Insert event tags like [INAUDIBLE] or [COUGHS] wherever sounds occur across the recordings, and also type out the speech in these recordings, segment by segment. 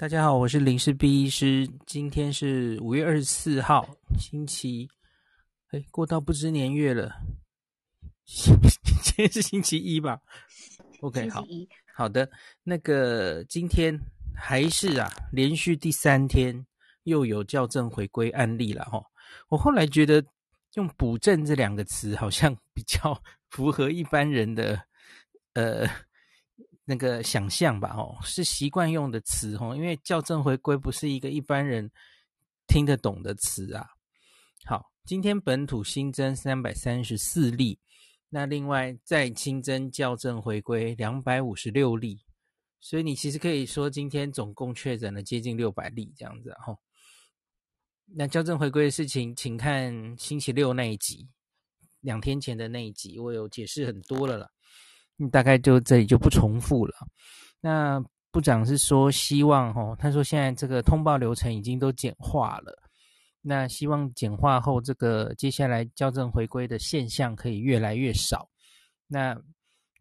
大家好，我是林氏 B 医师。今天是五月二十四号，星期，哎，过到不知年月了。[LAUGHS] 今天是星期一吧？OK，好，好的。那个今天还是啊，连续第三天又有校正回归案例了哈。我后来觉得用“补正”这两个词好像比较 [LAUGHS] 符合一般人的呃。那个想象吧，哦，是习惯用的词，哦，因为校正回归不是一个一般人听得懂的词啊。好，今天本土新增三百三十四例，那另外再新增校正回归两百五十六例，所以你其实可以说今天总共确诊了接近六百例这样子，哈。那校正回归的事情，请看星期六那一集，两天前的那一集，我有解释很多了啦。大概就这里就不重复了。那部长是说希望哦，他说现在这个通报流程已经都简化了，那希望简化后，这个接下来校正回归的现象可以越来越少，那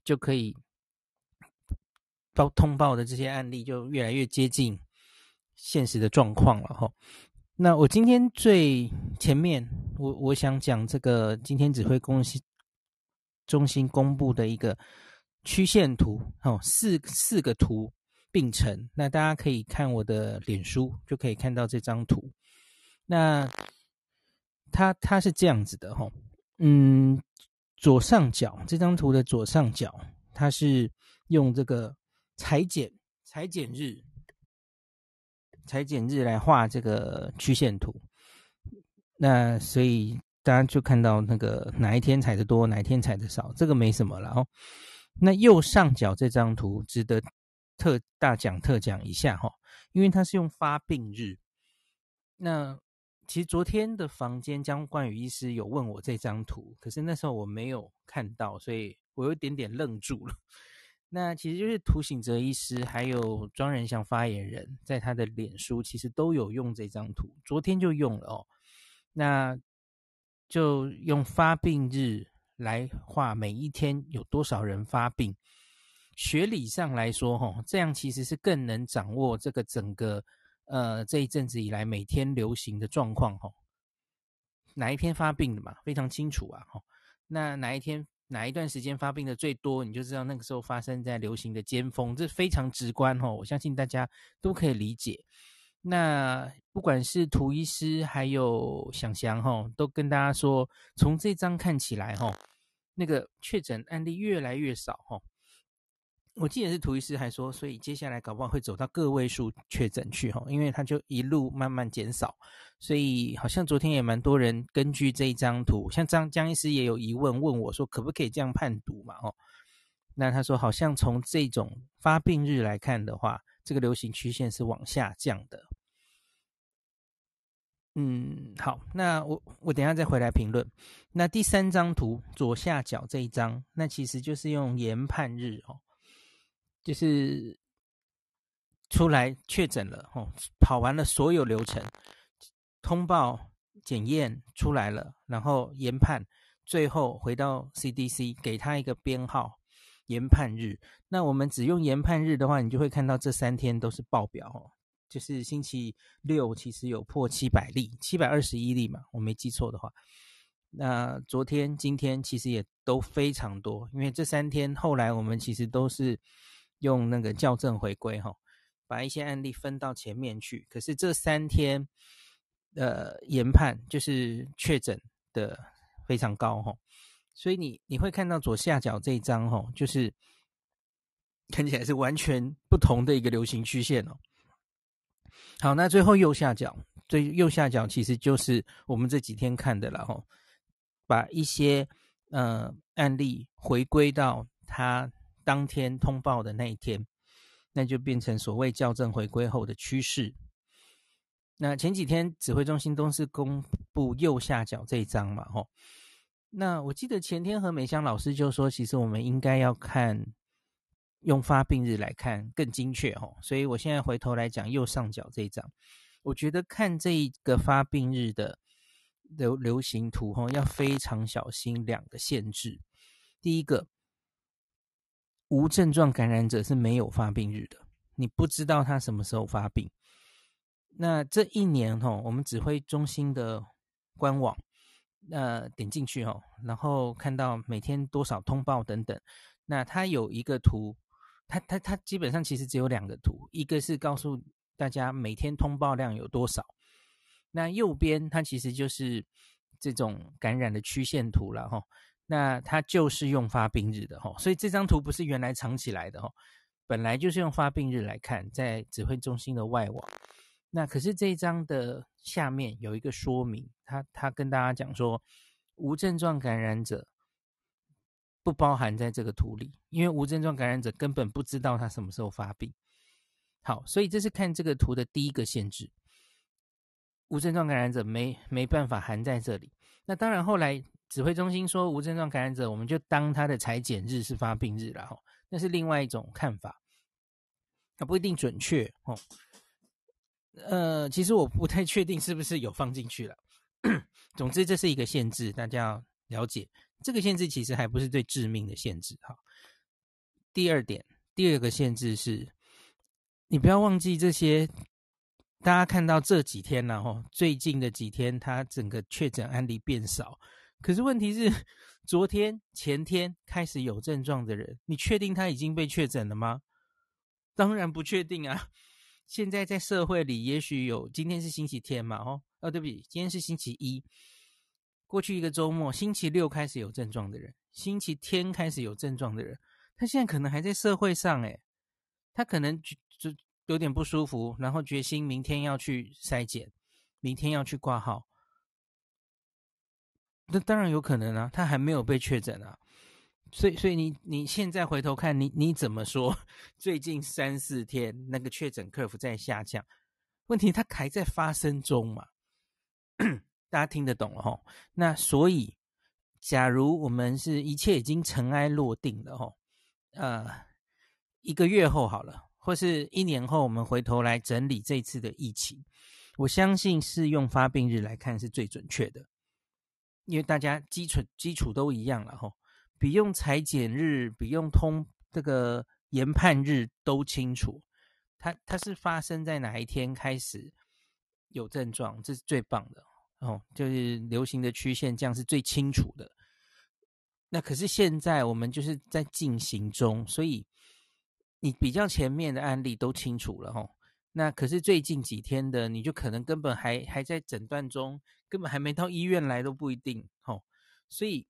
就可以报通报的这些案例就越来越接近现实的状况了哈。那我今天最前面，我我想讲这个今天指挥中心中心公布的一个。曲线图哦，四四个图并成，那大家可以看我的脸书，就可以看到这张图。那它它是这样子的哈，嗯，左上角这张图的左上角，它是用这个裁剪裁剪日裁剪日来画这个曲线图。那所以大家就看到那个哪一天采的多，哪一天采的少，这个没什么了哦。那右上角这张图值得特大讲特讲一下哈，因为它是用发病日。那其实昨天的房间江冠宇医师有问我这张图，可是那时候我没有看到，所以我有点点愣住了。那其实就是涂醒哲医师还有庄仁祥发言人，在他的脸书其实都有用这张图，昨天就用了哦。那就用发病日。来画每一天有多少人发病，学理上来说，哈，这样其实是更能掌握这个整个呃这一阵子以来每天流行的状况，哈，哪一天发病的嘛，非常清楚啊，吼，那哪一天哪一段时间发病的最多，你就知道那个时候发生在流行的尖峰，这非常直观，哈，我相信大家都可以理解。那不管是涂医师还有想翔，哈，都跟大家说，从这张看起来，哈。那个确诊案例越来越少哈，我记得是涂医师还说，所以接下来搞不好会走到个位数确诊去哈，因为他就一路慢慢减少，所以好像昨天也蛮多人根据这一张图，像张江医师也有疑问问我说，可不可以这样判读嘛？哦，那他说好像从这种发病日来看的话，这个流行曲线是往下降的。嗯，好，那我我等下再回来评论。那第三张图左下角这一张，那其实就是用研判日哦，就是出来确诊了哦，跑完了所有流程，通报检验出来了，然后研判，最后回到 CDC 给他一个编号，研判日。那我们只用研判日的话，你就会看到这三天都是爆表哦。就是星期六，其实有破七百例，七百二十一例嘛，我没记错的话。那昨天、今天其实也都非常多，因为这三天后来我们其实都是用那个校正回归哈，把一些案例分到前面去。可是这三天呃研判就是确诊的非常高哈，所以你你会看到左下角这一张哈，就是看起来是完全不同的一个流行曲线哦。好，那最后右下角，最右下角其实就是我们这几天看的了哈，把一些呃案例回归到他当天通报的那一天，那就变成所谓校正回归后的趋势。那前几天指挥中心都是公布右下角这一张嘛，吼，那我记得前天何美香老师就说，其实我们应该要看。用发病日来看更精确哦，所以我现在回头来讲右上角这一张，我觉得看这个发病日的流流行图哈，要非常小心两个限制。第一个，无症状感染者是没有发病日的，你不知道他什么时候发病。那这一年哈，我们指挥中心的官网，呃，点进去哈，然后看到每天多少通报等等。那它有一个图，它它它基本上其实只有两个图，一个是告诉大家每天通报量有多少，那右边它其实就是这种感染的曲线图了哈。那它就是用发病日的哈，所以这张图不是原来藏起来的哈，本来就是用发病日来看，在指挥中心的外网。那可是这一张的下面有一个说明，他他跟大家讲说，无症状感染者不包含在这个图里，因为无症状感染者根本不知道他什么时候发病。好，所以这是看这个图的第一个限制，无症状感染者没没办法含在这里。那当然后来指挥中心说无症状感染者，我们就当他的裁剪日是发病日了哈，那是另外一种看法，那不一定准确哦。呃，其实我不太确定是不是有放进去了。[COUGHS] 总之，这是一个限制，大家要了解。这个限制其实还不是最致命的限制哈。第二点，第二个限制是，你不要忘记这些。大家看到这几天呢哈，最近的几天，它整个确诊案例变少。可是问题是，昨天、前天开始有症状的人，你确定他已经被确诊了吗？当然不确定啊。现在在社会里，也许有今天是星期天嘛，哦，哦，对不起，今天是星期一。过去一个周末，星期六开始有症状的人，星期天开始有症状的人，他现在可能还在社会上，诶，他可能就就有点不舒服，然后决心明天要去筛检，明天要去挂号。那当然有可能啊，他还没有被确诊啊。所以，所以你你现在回头看你你怎么说？[LAUGHS] 最近三四天那个确诊 curve 在下降，问题它还在发生中嘛？大家听得懂了吼？那所以，假如我们是一切已经尘埃落定了吼，呃，一个月后好了，或是一年后，我们回头来整理这次的疫情，我相信是用发病日来看是最准确的，因为大家基础基础都一样了吼。比用裁剪日，比用通这个研判日都清楚，它它是发生在哪一天开始有症状，这是最棒的哦，就是流行的曲线这样是最清楚的。那可是现在我们就是在进行中，所以你比较前面的案例都清楚了哦。那可是最近几天的，你就可能根本还还在诊断中，根本还没到医院来都不一定哦，所以。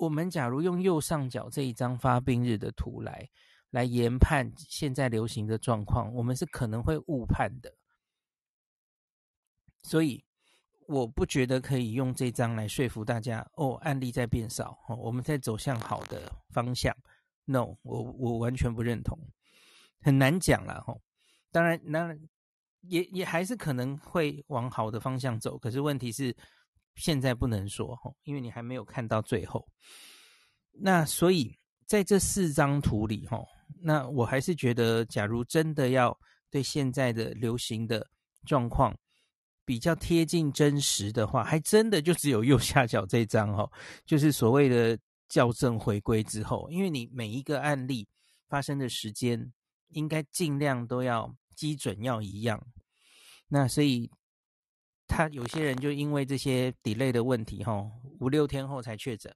我们假如用右上角这一张发病日的图来来研判现在流行的状况，我们是可能会误判的。所以我不觉得可以用这张来说服大家哦，案例在变少，哦，我们在走向好的方向。No，我我完全不认同，很难讲了哈。当然，当然也也还是可能会往好的方向走，可是问题是。现在不能说哈，因为你还没有看到最后。那所以在这四张图里哈，那我还是觉得，假如真的要对现在的流行的状况比较贴近真实的话，[LAUGHS] 还真的就只有右下角这张哈，就是所谓的校正回归之后，因为你每一个案例发生的时间应该尽量都要基准要一样。那所以。他有些人就因为这些 delay 的问题，哈，五六天后才确诊，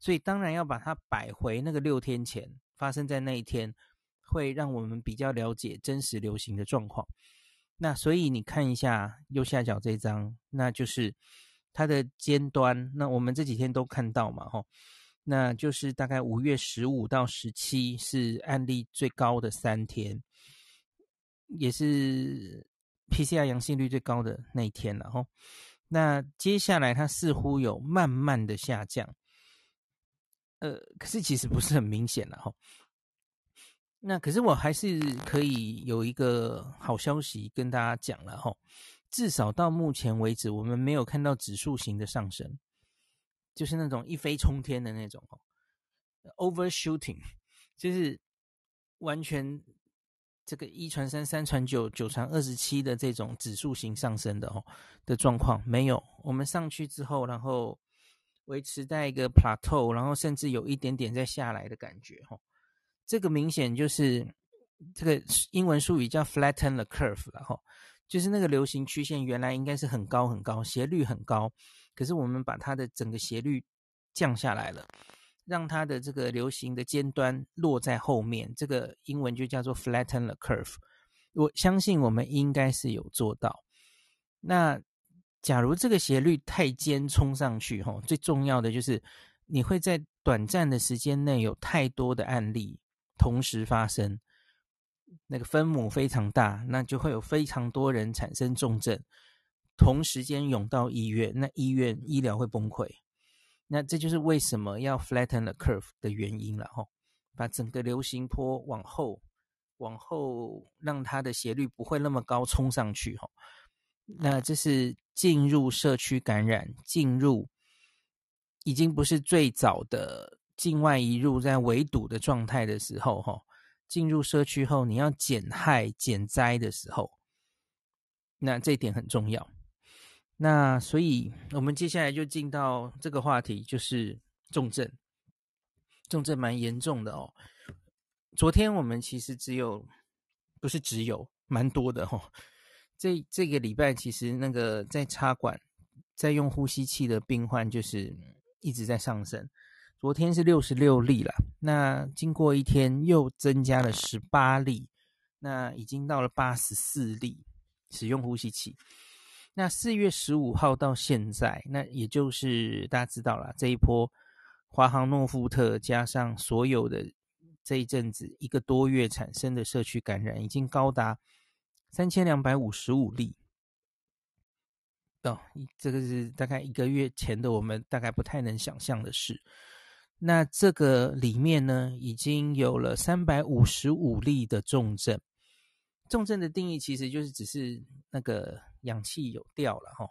所以当然要把它摆回那个六天前发生在那一天，会让我们比较了解真实流行的状况。那所以你看一下右下角这张，那就是它的尖端。那我们这几天都看到嘛，吼，那就是大概五月十五到十七是案例最高的三天，也是。PCR 阳性率最高的那一天了吼，那接下来它似乎有慢慢的下降，呃，可是其实不是很明显了吼。那可是我还是可以有一个好消息跟大家讲了哈，至少到目前为止，我们没有看到指数型的上升，就是那种一飞冲天的那种哦，overshooting，[LAUGHS] 就是完全。这个一传三，三传九，九传二十七的这种指数型上升的哦的状况没有，我们上去之后，然后维持在一个 plateau，然后甚至有一点点在下来的感觉哈。这个明显就是这个英文术语叫 flatten the curve 了哈，就是那个流行曲线原来应该是很高很高，斜率很高，可是我们把它的整个斜率降下来了，让它的这个流行的尖端落在后面，这个英文就叫做 flatten the curve。我相信我们应该是有做到。那假如这个斜率太尖冲上去，哈，最重要的就是你会在短暂的时间内有太多的案例同时发生，那个分母非常大，那就会有非常多人产生重症，同时间涌到医院，那医院医疗会崩溃。那这就是为什么要 flatten the curve 的原因了，哈，把整个流行坡往后。往后让它的斜率不会那么高，冲上去哈。那这是进入社区感染，进入已经不是最早的境外移入在围堵的状态的时候哈。进入社区后，你要减害减灾的时候，那这一点很重要。那所以我们接下来就进到这个话题，就是重症，重症蛮严重的哦。昨天我们其实只有，不是只有，蛮多的哦。这这个礼拜其实那个在插管、在用呼吸器的病患就是一直在上升。昨天是六十六例了，那经过一天又增加了十八例，那已经到了八十四例使用呼吸器。那四月十五号到现在，那也就是大家知道了，这一波华航诺富特加上所有的。这一阵子一个多月产生的社区感染已经高达三千两百五十五例，哦，这个是大概一个月前的我们大概不太能想象的事。那这个里面呢，已经有了三百五十五例的重症。重症的定义其实就是只是那个氧气有掉了哈，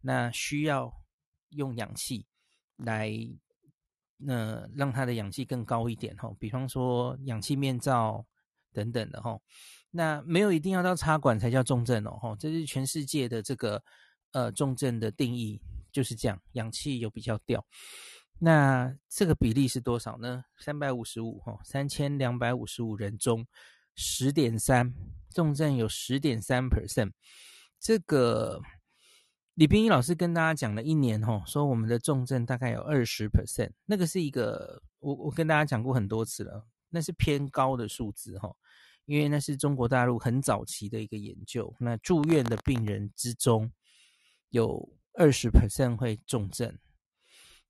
那需要用氧气来。那让它的氧气更高一点哈，比方说氧气面罩等等的哈。那没有一定要到插管才叫重症哦哈，这是全世界的这个呃重症的定义就是这样，氧气有比较掉。那这个比例是多少呢？三百五十五哈，三千两百五十五人中十点三重症有十点三 percent，这个。李冰一老师跟大家讲了一年哈，说我们的重症大概有二十 percent，那个是一个我我跟大家讲过很多次了，那是偏高的数字哈，因为那是中国大陆很早期的一个研究，那住院的病人之中有二十 percent 会重症，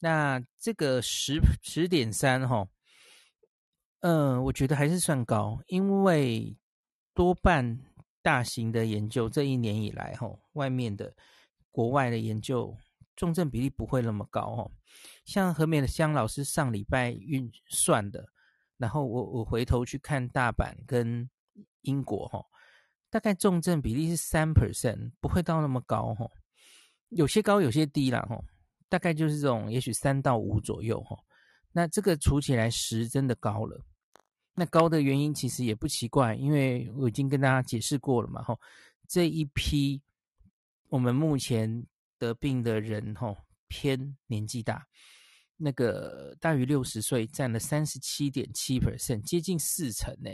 那这个十十点三哈，嗯，我觉得还是算高，因为多半大型的研究这一年以来哈，外面的。国外的研究重症比例不会那么高哦，像何美香老师上礼拜运算的，然后我我回头去看大阪跟英国哈，大概重症比例是三 percent，不会到那么高哈，有些高有些低啦哈，大概就是这种，也许三到五左右哈，那这个除起来十真的高了，那高的原因其实也不奇怪，因为我已经跟大家解释过了嘛哈，这一批。我们目前得病的人，吼偏年纪大，那个大于六十岁占了三十七点七 percent，接近四成呢。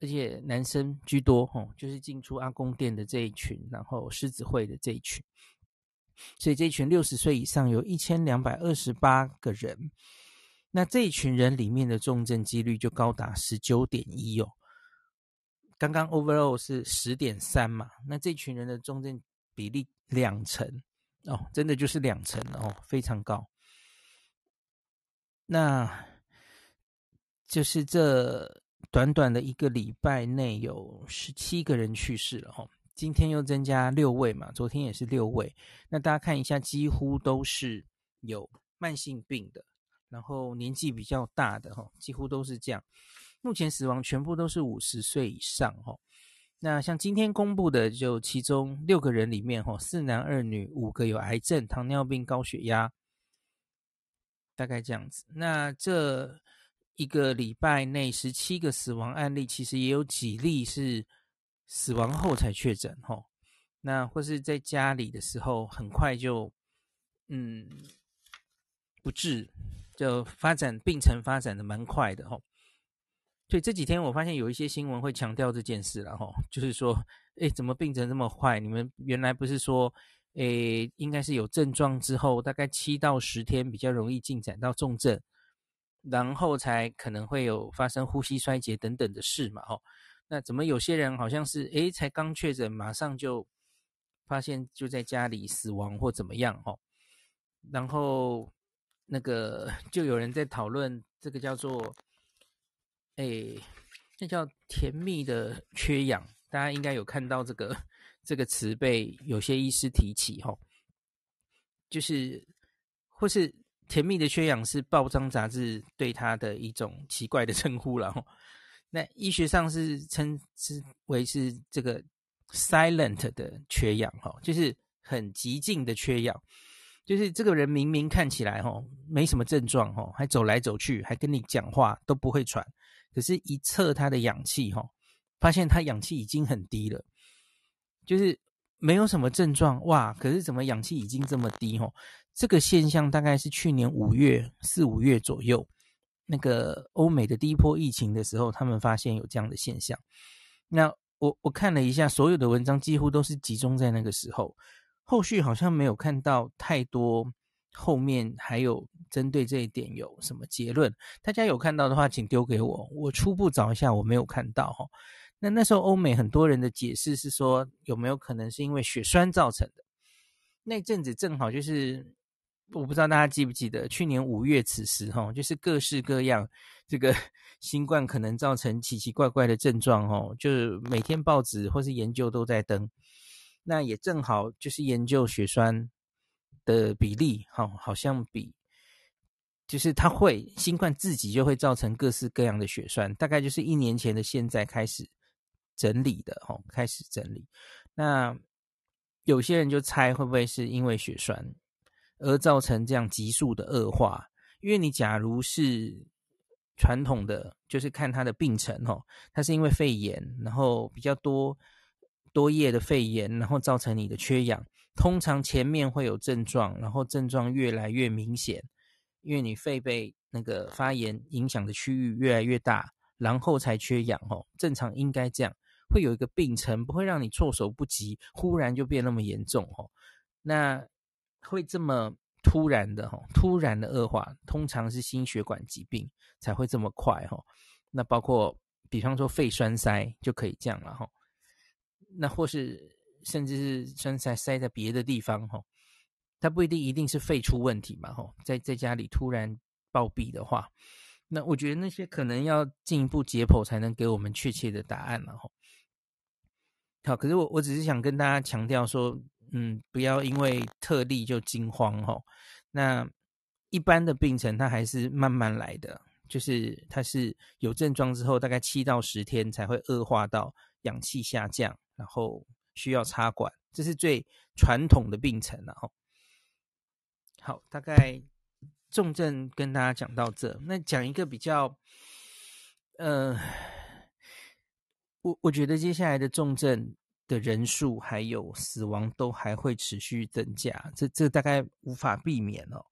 而且男生居多，吼就是进出阿公店的这一群，然后狮子会的这一群，所以这一群六十岁以上有一千两百二十八个人，那这一群人里面的重症几率就高达十九点一哦。刚刚 overall 是十点三嘛，那这群人的重症比例两成哦，真的就是两成哦，非常高。那就是这短短的一个礼拜内有十七个人去世了哈，今天又增加六位嘛，昨天也是六位。那大家看一下，几乎都是有慢性病的，然后年纪比较大的哈，几乎都是这样。目前死亡全部都是五十岁以上哈，那像今天公布的，就其中六个人里面哈，四男二女，五个有癌症、糖尿病、高血压，大概这样子。那这一个礼拜内十七个死亡案例，其实也有几例是死亡后才确诊哈，那或是在家里的时候很快就嗯不治，就发展病程发展的蛮快的哈。所以这几天我发现有一些新闻会强调这件事了哈，就是说，哎，怎么病程这么快？你们原来不是说，哎，应该是有症状之后，大概七到十天比较容易进展到重症，然后才可能会有发生呼吸衰竭等等的事嘛？哈，那怎么有些人好像是，哎，才刚确诊，马上就发现就在家里死亡或怎么样？哈，然后那个就有人在讨论这个叫做。哎，那叫甜蜜的缺氧，大家应该有看到这个这个词被有些医师提起哈，就是或是甜蜜的缺氧是报章杂志对它的一种奇怪的称呼了哈。那医学上是称之为是这个 silent 的缺氧哈，就是很极静的缺氧，就是这个人明明看起来哈没什么症状哈，还走来走去，还跟你讲话都不会喘。可是，一测他的氧气，哈，发现他氧气已经很低了，就是没有什么症状，哇！可是怎么氧气已经这么低，哈？这个现象大概是去年五月四五月左右，那个欧美的第一波疫情的时候，他们发现有这样的现象。那我我看了一下，所有的文章几乎都是集中在那个时候，后续好像没有看到太多。后面还有针对这一点有什么结论？大家有看到的话，请丢给我。我初步找一下，我没有看到哈。那那时候欧美很多人的解释是说，有没有可能是因为血栓造成的？那阵子正好就是，我不知道大家记不记得，去年五月此时哈，就是各式各样这个 [LAUGHS] 新冠可能造成奇奇怪怪的症状哦，就是每天报纸或是研究都在登。那也正好就是研究血栓。的比例，好，好像比就是它会新冠自己就会造成各式各样的血栓，大概就是一年前的现在开始整理的，哈，开始整理。那有些人就猜会不会是因为血栓而造成这样急速的恶化？因为你假如是传统的，就是看他的病程，哦，他是因为肺炎，然后比较多多叶的肺炎，然后造成你的缺氧。通常前面会有症状，然后症状越来越明显，因为你肺被那个发炎影响的区域越来越大，然后才缺氧哦。正常应该这样，会有一个病程，不会让你措手不及，忽然就变那么严重哦。那会这么突然的哈，突然的恶化，通常是心血管疾病才会这么快哈。那包括比方说肺栓塞就可以这样了哈。那或是。甚至是栓塞塞在别的地方，哈，它不一定一定是肺出问题嘛，哈，在在家里突然暴毙的话，那我觉得那些可能要进一步解剖才能给我们确切的答案了，哈。好，可是我我只是想跟大家强调说，嗯，不要因为特例就惊慌，哦。那一般的病程它还是慢慢来的，就是它是有症状之后，大概七到十天才会恶化到氧气下降，然后。需要插管，这是最传统的病程了哈。好，大概重症跟大家讲到这，那讲一个比较，呃，我我觉得接下来的重症的人数还有死亡都还会持续增加，这这大概无法避免哦。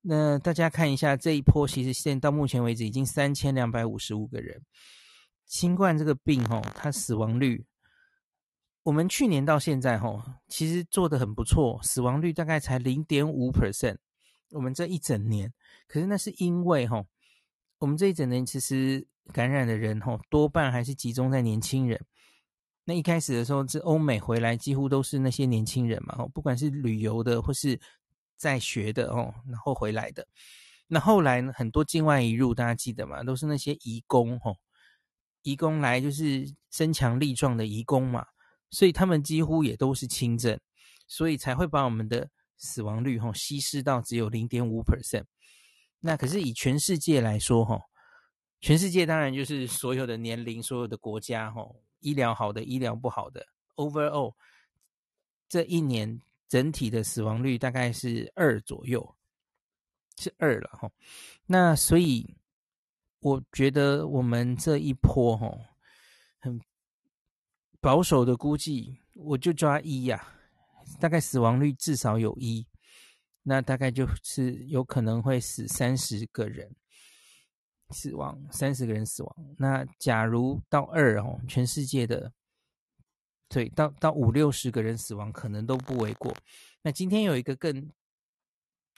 那大家看一下这一波，其实现在到目前为止已经三千两百五十五个人，新冠这个病哦，它死亡率。我们去年到现在，吼，其实做得很不错，死亡率大概才零点五 percent。我们这一整年，可是那是因为，吼，我们这一整年其实感染的人，吼，多半还是集中在年轻人。那一开始的时候，这欧美回来几乎都是那些年轻人嘛，吼，不管是旅游的或是在学的，哦，然后回来的。那后来呢，很多境外移入，大家记得吗？都是那些移工，吼，移工来就是身强力壮的移工嘛。所以他们几乎也都是轻症，所以才会把我们的死亡率吼稀释到只有零点五 percent。那可是以全世界来说吼，全世界当然就是所有的年龄、所有的国家吼，医疗好的、医疗不好的，overall 这一年整体的死亡率大概是二左右，是二了哈。那所以我觉得我们这一波哈很。保守的估计，我就抓一呀、大概死亡率至少有一，那大概就是有可能会死三十个人。死亡，三十个人死亡。那假如到二哦，全世界的对，到到五六十个人死亡，可能都不为过。那今天有一个更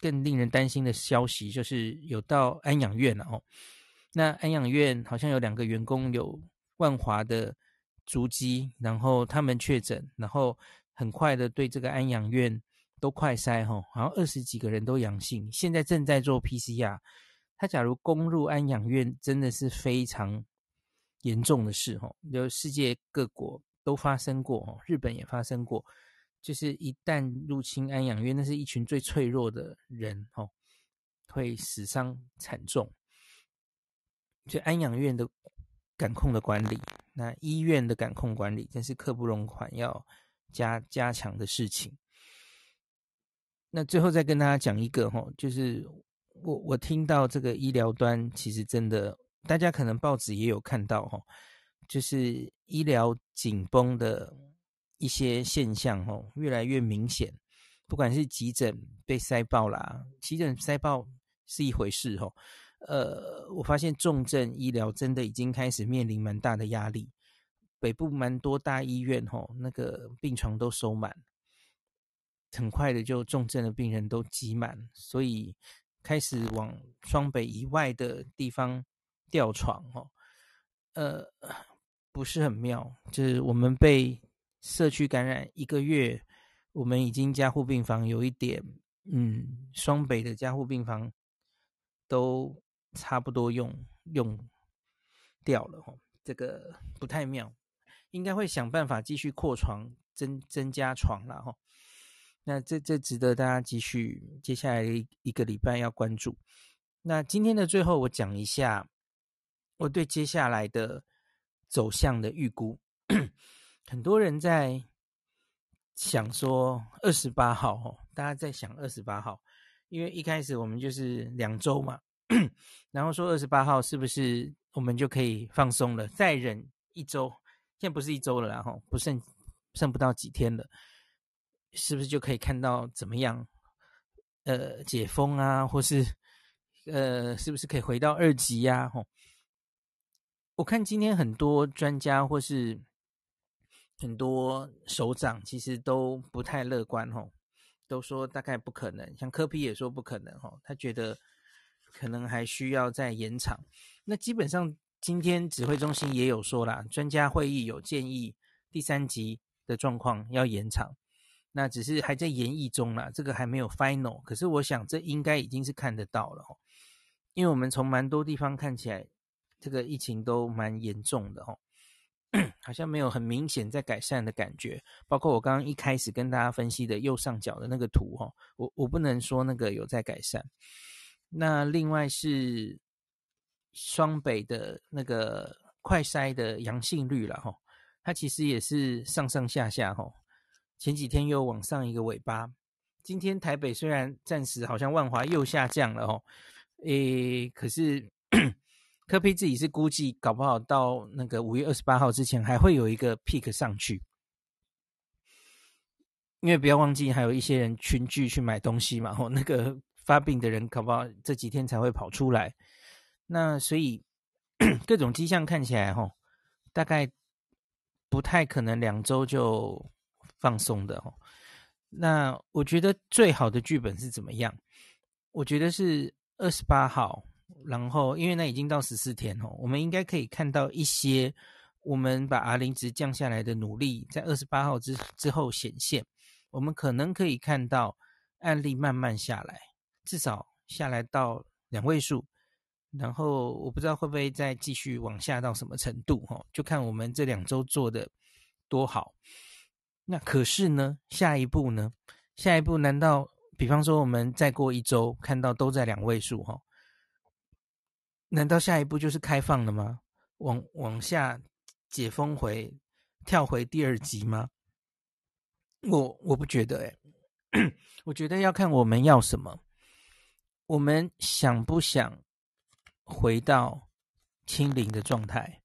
更令人担心的消息，就是有到安养院了哦。那安养院好像有两个员工有万华的足迹，然后他们确诊，然后很快的对这个安养院都快筛哈，好像二十几个人都阳性，现在正在做 PCR。他假如攻入安养院，真的是非常严重的事哈。就世界各国都发生过，日本也发生过，就是一旦入侵安养院，那是一群最脆弱的人哦，会死伤惨重。就安养院的感控的管理，那医院的感控管理，真是刻不容缓，要加加强的事情。那最后再跟大家讲一个哈，就是。我我听到这个医疗端，其实真的，大家可能报纸也有看到哈，就是医疗紧绷的一些现象哈，越来越明显。不管是急诊被塞爆啦，急诊塞爆是一回事哈，呃，我发现重症医疗真的已经开始面临蛮大的压力。北部蛮多大医院哈，那个病床都收满，很快的就重症的病人都挤满，所以。开始往双北以外的地方调床哦，呃，不是很妙。就是我们被社区感染一个月，我们已经加护病房有一点，嗯，双北的加护病房都差不多用用掉了哦，这个不太妙，应该会想办法继续扩床，增增加床了哈。那这这值得大家继续接下来一个礼拜要关注。那今天的最后，我讲一下我对接下来的走向的预估。[CLEARS THROAT] 很多人在想说二十八号哦，大家在想二十八号，因为一开始我们就是两周嘛，然后说二十八号是不是我们就可以放松了？再忍一周，现在不是一周了，然后不剩剩不到几天了。是不是就可以看到怎么样？呃，解封啊，或是呃，是不是可以回到二级呀？吼，我看今天很多专家或是很多首长其实都不太乐观，吼，都说大概不可能。像柯 P 也说不可能，吼，他觉得可能还需要再延长。那基本上今天指挥中心也有说啦，专家会议有建议第三级的状况要延长。那只是还在研议中啦，这个还没有 final。可是我想这应该已经是看得到了哦，因为我们从蛮多地方看起来，这个疫情都蛮严重的哦，好像没有很明显在改善的感觉。包括我刚刚一开始跟大家分析的右上角的那个图哈，我我不能说那个有在改善。那另外是双北的那个快筛的阳性率了哈，它其实也是上上下下哈。前几天又往上一个尾巴，今天台北虽然暂时好像万华又下降了哦，诶，可是柯 P 自己是估计，搞不好到那个五月二十八号之前还会有一个 peak 上去，因为不要忘记还有一些人群聚去买东西嘛，吼，那个发病的人搞不好这几天才会跑出来，那所以各种迹象看起来吼，大概不太可能两周就。放松的哦，那我觉得最好的剧本是怎么样？我觉得是二十八号，然后因为那已经到十四天哦，我们应该可以看到一些我们把 R 零值降下来的努力，在二十八号之之后显现。我们可能可以看到案例慢慢下来，至少下来到两位数，然后我不知道会不会再继续往下到什么程度哦，就看我们这两周做的多好。那可是呢，下一步呢？下一步难道，比方说我们再过一周看到都在两位数哈？难道下一步就是开放了吗？往往下解封回，跳回第二级吗？我我不觉得诶，[COUGHS] 我觉得要看我们要什么，我们想不想回到清零的状态？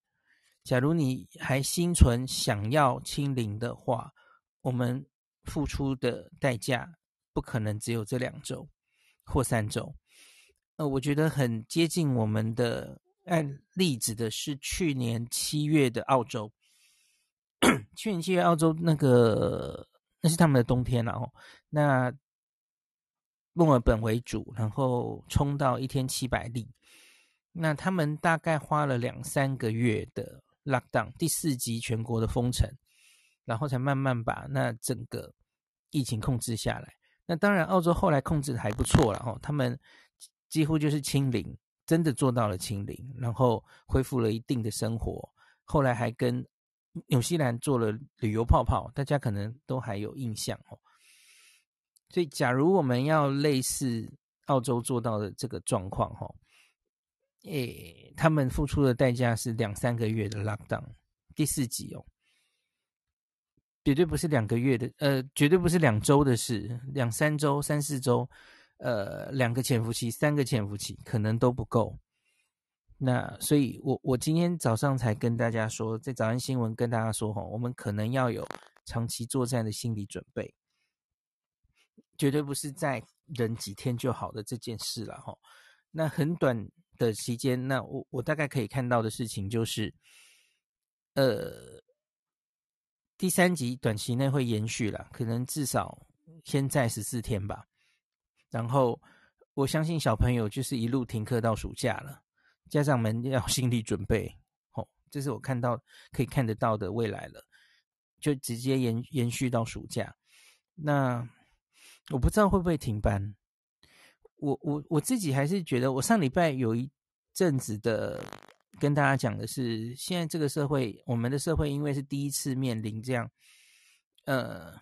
假如你还心存想要清零的话。我们付出的代价不可能只有这两周或三周，呃，我觉得很接近我们的案例指的是去年七月的澳洲。去年七月澳洲那个那是他们的冬天了哦。那墨尔本为主，然后冲到一天七百例。那他们大概花了两三个月的 lockdown，第四级全国的封城，然后才慢慢把那整个疫情控制下来。那当然，澳洲后来控制的还不错了哈，他们几乎就是清零，真的做到了清零，然后恢复了一定的生活。后来还跟纽西兰做了旅游泡泡，大家可能都还有印象哦。所以，假如我们要类似澳洲做到的这个状况哈。诶，他们付出的代价是两三个月的 lockdown，第四级哦，绝对不是两个月的，呃，绝对不是两周的事，两三周、三四周，呃，两个潜伏期、三个潜伏期可能都不够。那所以我，我今天早上才跟大家说，在早安新闻跟大家说，哈，我们可能要有长期作战的心理准备，绝对不是在忍几天就好的这件事了，哈。那很短。的期间，那我我大概可以看到的事情就是，呃，第三级短期内会延续了，可能至少先在十四天吧。然后我相信小朋友就是一路停课到暑假了，家长们要心理准备，哦，这是我看到可以看得到的未来了，就直接延延续到暑假。那我不知道会不会停班。我我我自己还是觉得，我上礼拜有一阵子的跟大家讲的是，现在这个社会，我们的社会因为是第一次面临这样，呃，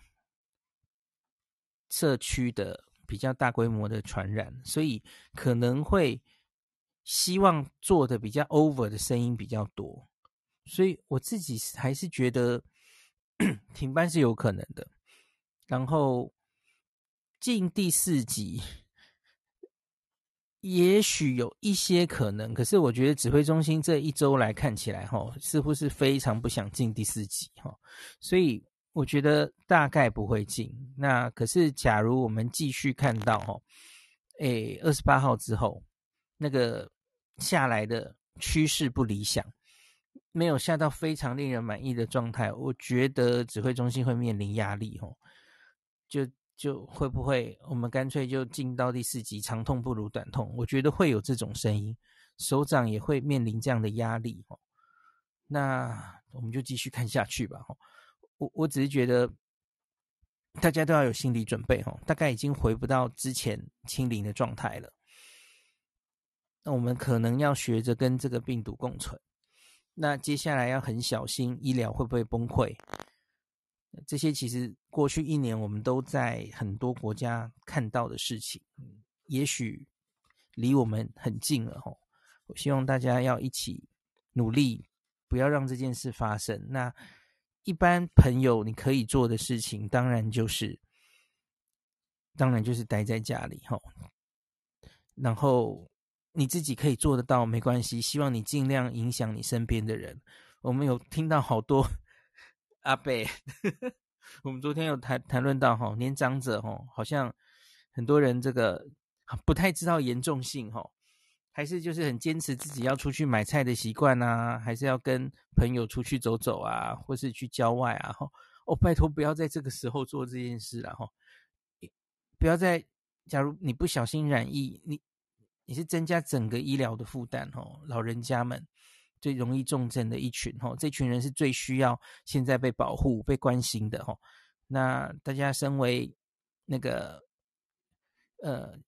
社区的比较大规模的传染，所以可能会希望做的比较 over 的声音比较多，所以我自己还是觉得 [COUGHS] 停班是有可能的，然后进第四级。也许有一些可能，可是我觉得指挥中心这一周来看起来，哈，似乎是非常不想进第四级，哈，所以我觉得大概不会进。那可是，假如我们继续看到，哈，诶，二十八号之后，那个下来的趋势不理想，没有下到非常令人满意的状态，我觉得指挥中心会面临压力，哈，就。就会不会我们干脆就进到第四级，长痛不如短痛？我觉得会有这种声音，首长也会面临这样的压力哦。那我们就继续看下去吧。我我只是觉得大家都要有心理准备哦，大概已经回不到之前清零的状态了。那我们可能要学着跟这个病毒共存。那接下来要很小心，医疗会不会崩溃？这些其实过去一年我们都在很多国家看到的事情，也许离我们很近了吼。我希望大家要一起努力，不要让这件事发生。那一般朋友你可以做的事情，当然就是，当然就是待在家里吼。然后你自己可以做得到没关系，希望你尽量影响你身边的人。我们有听到好多。阿伯，[LAUGHS] 我们昨天有谈谈论到哈，年长者哈，好像很多人这个不太知道严重性哈，还是就是很坚持自己要出去买菜的习惯啊，还是要跟朋友出去走走啊，或是去郊外啊哈。哦，拜托不要在这个时候做这件事了哈，不要在，假如你不小心染疫，你你是增加整个医疗的负担哦，老人家们。最容易重症的一群吼，这群人是最需要现在被保护、被关心的吼。那大家身为那个呃，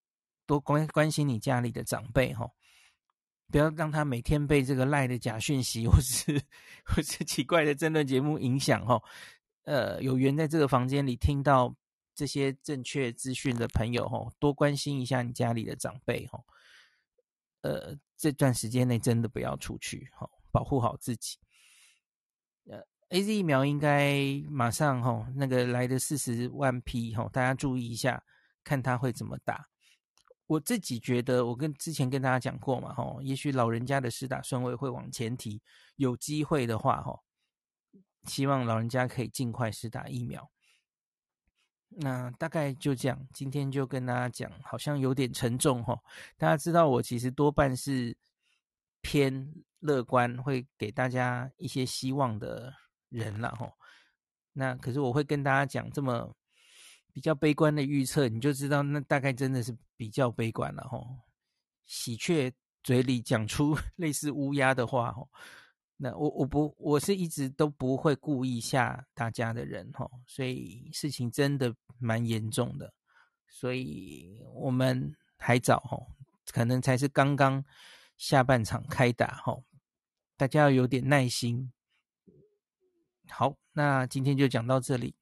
多关关心你家里的长辈吼，不要让他每天被这个赖的假讯息或是或是奇怪的争论节目影响吼。呃，有缘在这个房间里听到这些正确资讯的朋友吼，多关心一下你家里的长辈吼。呃，这段时间内真的不要出去，好，保护好自己。呃，AZ 疫苗应该马上哈，那个来的四十万批哈，大家注意一下，看他会怎么打。我自己觉得，我跟之前跟大家讲过嘛，哈，也许老人家的施打顺位会往前提，有机会的话，哈，希望老人家可以尽快施打疫苗。那大概就这样，今天就跟大家讲，好像有点沉重哈。大家知道我其实多半是偏乐观，会给大家一些希望的人了吼。那可是我会跟大家讲这么比较悲观的预测，你就知道那大概真的是比较悲观了吼。喜鹊嘴里讲出 [LAUGHS] 类似乌鸦的话吼。那我我不我是一直都不会故意吓大家的人吼，所以事情真的蛮严重的，所以我们还早吼，可能才是刚刚下半场开打吼，大家要有点耐心。好，那今天就讲到这里。